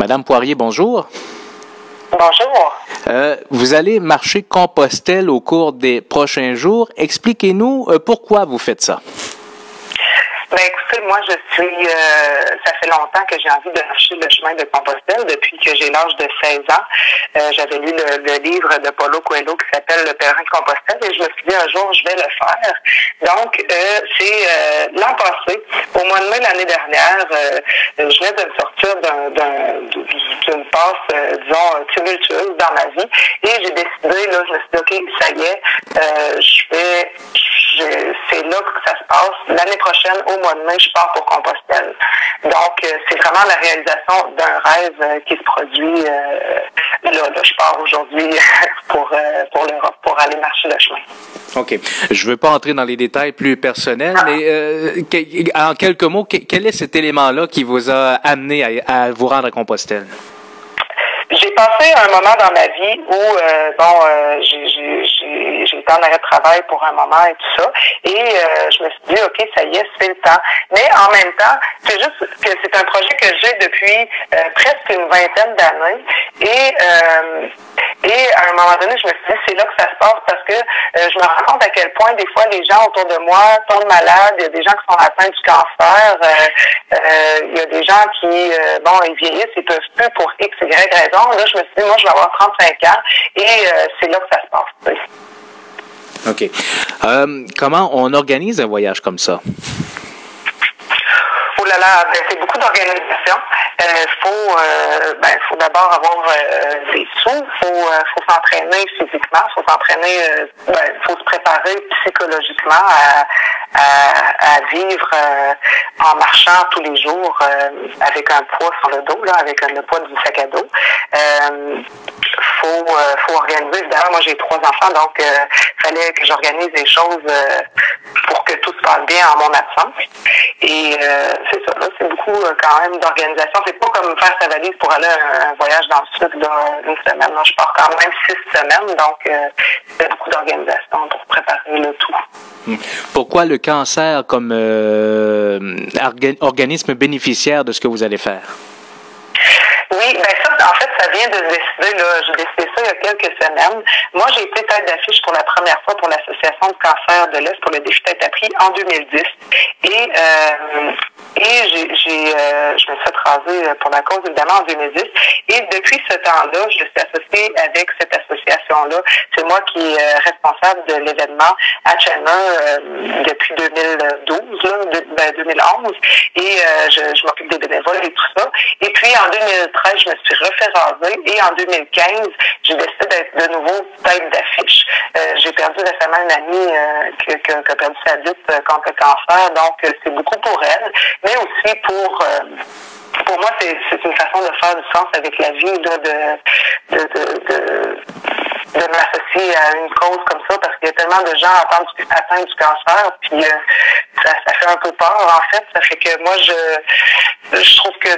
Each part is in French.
Madame Poirier, bonjour. Bonjour. Euh, vous allez marcher Compostelle au cours des prochains jours. Expliquez-nous euh, pourquoi vous faites ça. Ben écoutez, moi je suis euh, ça fait longtemps que j'ai envie de marcher le chemin de Compostelle depuis que j'ai l'âge de 16 ans. Euh, J'avais lu le, livre de Paulo Coelho qui s'appelle Le pèlerin de Compostelle et je me suis dit un jour je vais le faire. Donc euh, c'est euh, l'an passé, au mois de mai l'année dernière, euh, je venais de me sortir d'une passe, disons, tumultueuse dans ma vie et j'ai décidé, là, je me suis dit, OK, ça y est, je vais c'est là que ça se passe. L'année prochaine, au mois de mai, je pars pour Compostelle. Donc, euh, c'est vraiment la réalisation d'un rêve euh, qui se produit. Euh, là, je pars aujourd'hui pour, pour l'Europe, pour aller marcher le chemin. OK. Je ne veux pas entrer dans les détails plus personnels, mais en quelques mots, quel est cet élément-là qui vous a amené à, vous rendre à Compostelle? J'ai passé un moment dans ma vie où, bon, j'ai j'étais en arrêt de travail pour un moment et tout ça. Et euh, je me suis dit, OK, ça y est, c'est le temps. Mais en même temps, c'est juste que c'est un projet que j'ai depuis euh, presque une vingtaine d'années. Et, euh, et à un moment donné, je me suis dit, c'est là que ça se passe parce que je me rends compte à quel point des fois les gens autour de moi tombent malades. Il y a des gens qui sont atteints du cancer. il y a des gens qui, bon, ils vieillissent, ils peuvent plus pour X, Y raison. Là, je me suis dit, moi, je vais avoir 35 ans et c'est là que ça se passe. OK. Euh, comment on organise un voyage comme ça? Oh là là, ben, c'est beaucoup d'organisation. Il euh, faut, euh, ben, faut d'abord avoir des sous, il faut, faut s'entraîner physiquement, il faut s'entraîner, ben, faut se préparer psychologiquement à, à, vivre en marchant tous les jours avec un poids sur le dos, là, avec le poids du sac à dos faut, euh, faut organiser. Moi j'ai trois enfants, donc il euh, fallait que j'organise des choses euh, pour que tout se passe bien en mon absence. Et c'est ça, là, c'est beaucoup quand même d'organisation. C'est pas comme faire sa valise pour aller un, un voyage dans le sud d'une semaine. Là, je pars quand même six semaines, donc c'est beaucoup d'organisation pour préparer le tout. Hmm. Pourquoi le cancer comme organisme bénéficiaire de ce que vous allez faire? Oui, ben ça, en fait, ça vient de se décider, là. J'ai décidé ça il y a quelques semaines. Moi, j'ai été tête d'affiche pour la première fois pour l'Association de cancer de l'Est pour le défi tête à prix en 2010. Et, euh, et j'ai, euh, je me suis fait raser pour la cause, évidemment, en 2010. Et depuis ce temps-là, je suis associée avec cette association-là. C'est moi qui est euh, responsable de l'événement à Chandler euh, depuis 2012, là, de, ben, 2011. Et euh, je, je m'occupe des bénévoles et tout ça. Et puis, en 2013, je me suis refait raser et en 2015, j'ai décidé d'être de nouveau tête d'affiche. Euh, j'ai perdu récemment une amie euh, qui, a perdu sa vie euh, contre le cancer, donc euh, c'est beaucoup pour elle, mais aussi pour pour moi, c'est une façon de faire du sens avec la vie, de, de, de, de, de m'associer à une cause comme ça parce qu'il y a tellement de gens atteints du, cancer, puis euh, ça, ça, fait un peu peur en fait. Ça fait que moi je je trouve que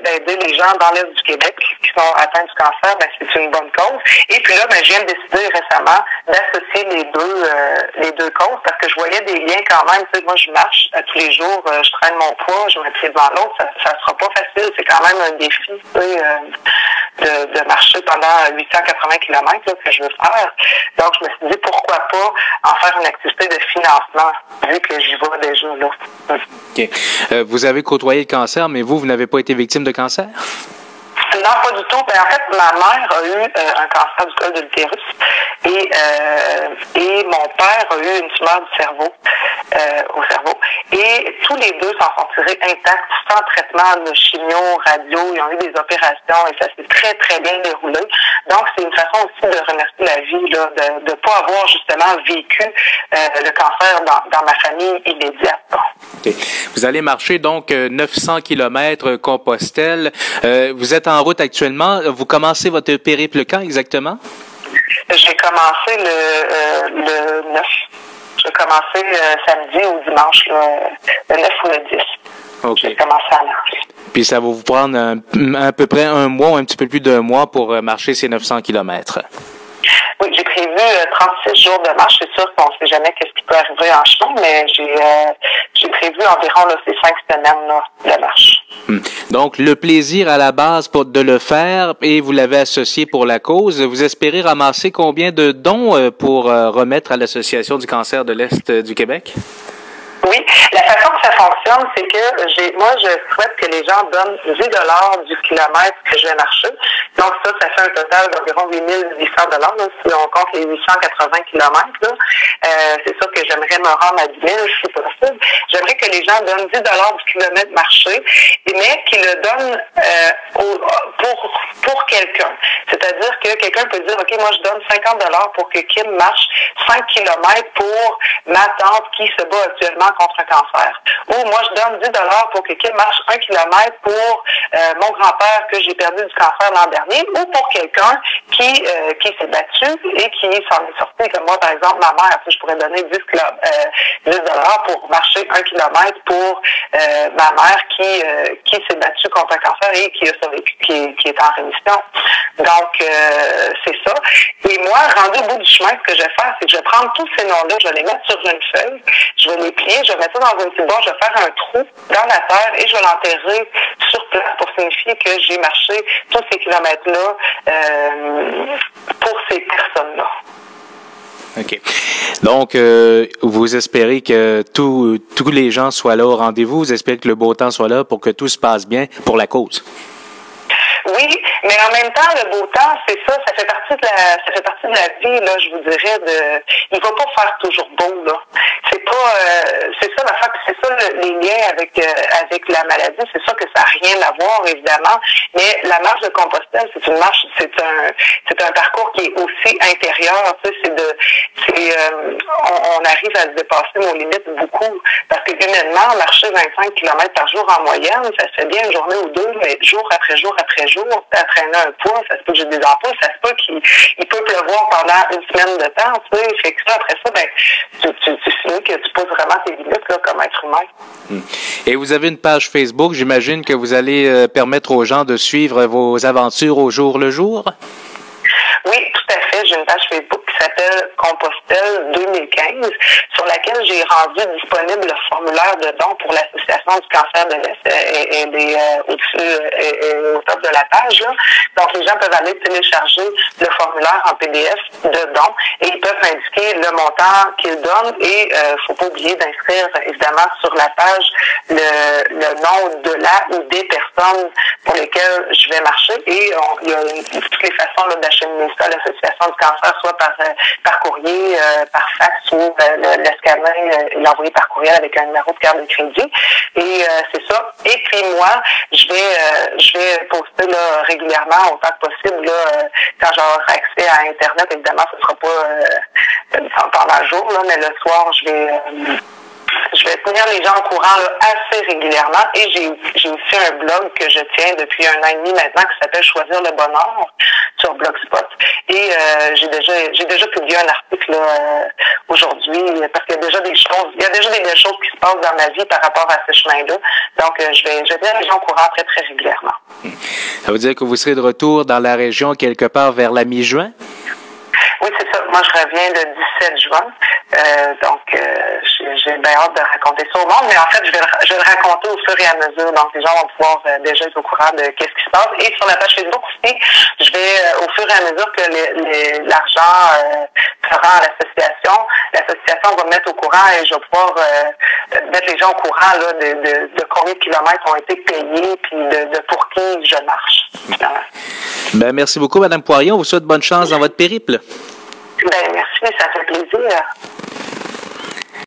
d'aider les gens dans l'est du Québec qui sont atteints du cancer, ben, c'est une bonne cause. Et puis là, ben, je viens de décider récemment d'associer les deux euh, les deux causes parce que je voyais des liens quand même. Tu sais, moi je marche à tous les jours, euh, je traîne mon poids, je pied devant l'autre, ça, ça sera pas facile. C'est quand même un défi. Sais, de, de, marcher pendant 880 km que je veux faire. Donc, je me suis dit, pourquoi pas en faire une activité de financement, vu que j'y vais déjà là. OK. Euh, vous avez côtoyé le cancer, mais vous, vous n'avez pas été victime de cancer? Non, pas du tout. Ben, en fait, ma mère a eu euh, un cancer du col de l'utérus et, euh, et mon père a eu une tumeur du cerveau, euh, au cerveau. Et tous les deux s'en sont tirés intacts, sans traitement de chimio, radio. Ils ont eu des opérations et ça s'est très, très bien déroulé. Donc, c'est une façon aussi de remercier la vie, là, de ne pas avoir justement vécu euh, le cancer dans, dans ma famille immédiate. Vous allez marcher donc 900 km Compostelle. vous êtes en route actuellement. Vous commencez votre périple quand exactement? J'ai commencé le, euh, le 9. J'ai commencé euh, samedi ou dimanche, le 9 ou le 10. OK. J'ai commencé à marcher. Puis ça va vous prendre à peu près un mois, un petit peu plus d'un mois pour euh, marcher ces 900 kilomètres. Oui, j'ai prévu 36 jours de marche. C'est sûr qu'on ne sait jamais qu'est-ce qui peut arriver en chemin, mais j'ai j'ai prévu environ là, ces cinq semaines là, de marche. Hmm. Donc, le plaisir à la base pour de le faire et vous l'avez associé pour la cause. Vous espérez ramasser combien de dons euh, pour euh, remettre à l'Association du cancer de l'Est du Québec? Oui, la façon que ça fonctionne, c'est que j'ai, moi, je souhaite que les gens donnent 10 dollars du kilomètre que je vais marcher. Donc ça, ça fait un total d'environ 8 800 dollars si on compte les 880 kilomètres. Euh, c'est sûr que j'aimerais me rendre à 10 000 si possible. J'aimerais que les gens donnent 10 dollars du kilomètre marché, mais qu'ils le donnent euh, pour pour quelqu'un. C'est-à-dire que quelqu'un peut dire, ok, moi je donne 50 dollars pour que Kim marche 5 kilomètres pour ma tante qui se bat actuellement contre un cancer. Ou moi, je donne 10 dollars pour que Kim marche un kilomètre pour euh, mon grand-père que j'ai perdu du cancer l'an dernier, ou pour quelqu'un qui euh, qui s'est battu et qui s'en est sorti, comme moi, par exemple, ma mère, je pourrais donner 10, euh, dollars pour marcher un kilomètre pour ma mère qui qui s'est battue contre un cancer et qui a survécu, qui, qui est en rémission. Donc, c'est ça. Et moi, rendu au bout du chemin, ce que je vais faire, c'est que je vais prendre tous ces noms-là, je vais les mettre sur une feuille, je vais les plier, je vais mettre ça dans une petite je vais faire un trou dans la terre et je vais l'enterrer sur place pour signifier que j'ai marché tous ces kilomètres-là euh, pour ces personnes-là. OK. Donc, euh, vous espérez que tous les gens soient là au rendez-vous. Vous espérez que le beau temps soit là pour que tout se passe bien pour la cause. Oui, mais en même temps, le beau temps, c'est ça, ça fait partie de la, ça fait partie de la vie, là, je vous dirais, de, il va pas faire toujours beau, là. C'est pas, euh, c'est ça la c'est ça les liens avec, euh, avec la maladie, c'est ça que ça n'a rien à voir, évidemment, mais la marche de Compostelle, c'est une marche, c'est un, c'est un parcours qui est aussi intérieur, tu sais, c'est de, c'est, euh, on, arrive à se dépasser nos limites beaucoup, parce que humainement, marcher 25 km par jour en moyenne, ça se fait bien une journée ou deux, mais jour après jour après jour, jours un poids, ça se peut que j'ai des emplois, ça se peut qu'il peut pleuvoir pendant une semaine de temps, tu sais. Fait que ça, après ça, ben, tu, tu, tu finis que tu poses vraiment tes limites là, comme être humain. Hmm. Et vous avez une page Facebook, j'imagine que vous allez euh, permettre aux gens de suivre vos aventures au jour le jour? Oui, tout à fait. J'ai une page Facebook s'appelle Compostelle 2015, sur laquelle j'ai rendu disponible le formulaire de don pour l'Association du cancer de l'Est. et est euh, au-dessus, au top de la page. Donc, les gens peuvent aller télécharger le formulaire en PDF de don et ils peuvent indiquer le montant qu'ils donnent et il euh, faut pas oublier d'inscrire, évidemment, sur la page le, le nom de la ou des personnes pour lesquelles je vais marcher et il y a toutes les façons d'acheminer ça à l'Association du cancer, soit par, euh, par courrier, euh, par fax ou euh, le, le l'envoyer par courriel avec un numéro de carte de crédit. Et c'est ça. Et puis moi, je vais je vais poster là, régulièrement autant que possible là, quand j'aurai accès à Internet. Évidemment, ce sera pas pendant le jour, là, mais le soir, je vais je vais tenir les gens au courant assez régulièrement et j'ai aussi un blog que je tiens depuis un an et demi maintenant qui s'appelle Choisir le bonheur sur Blogspot. Et euh, j'ai déjà j'ai déjà publié un article euh, aujourd'hui parce qu'il y a déjà des choses, il y a déjà des belles choses qui se passent dans ma vie par rapport à ce chemin-là. Donc euh, je vais je vais tenir les gens au courant très très régulièrement. Ça veut dire que vous serez de retour dans la région quelque part vers la mi-juin? Oui, c'est ça. Moi, je reviens le 17 juin. Euh, donc, euh, j'ai bien hâte de raconter ça au monde. Mais en fait, je vais, le, je le raconter au fur et à mesure. Donc, les gens vont pouvoir euh, déjà être au courant de qu'est-ce qui se passe. Et sur la page Facebook aussi, je vais, au fur et à mesure que l'argent se rend à l'association, l'association va me mettre au courant et je vais pouvoir mettre les gens au courant de, combien de kilomètres ont été payés puis de, de pour qui je marche. Ben, merci beaucoup, Madame Poirier. On vous souhaite bonne chance dans votre périple. Ben, merci, ça fait plaisir.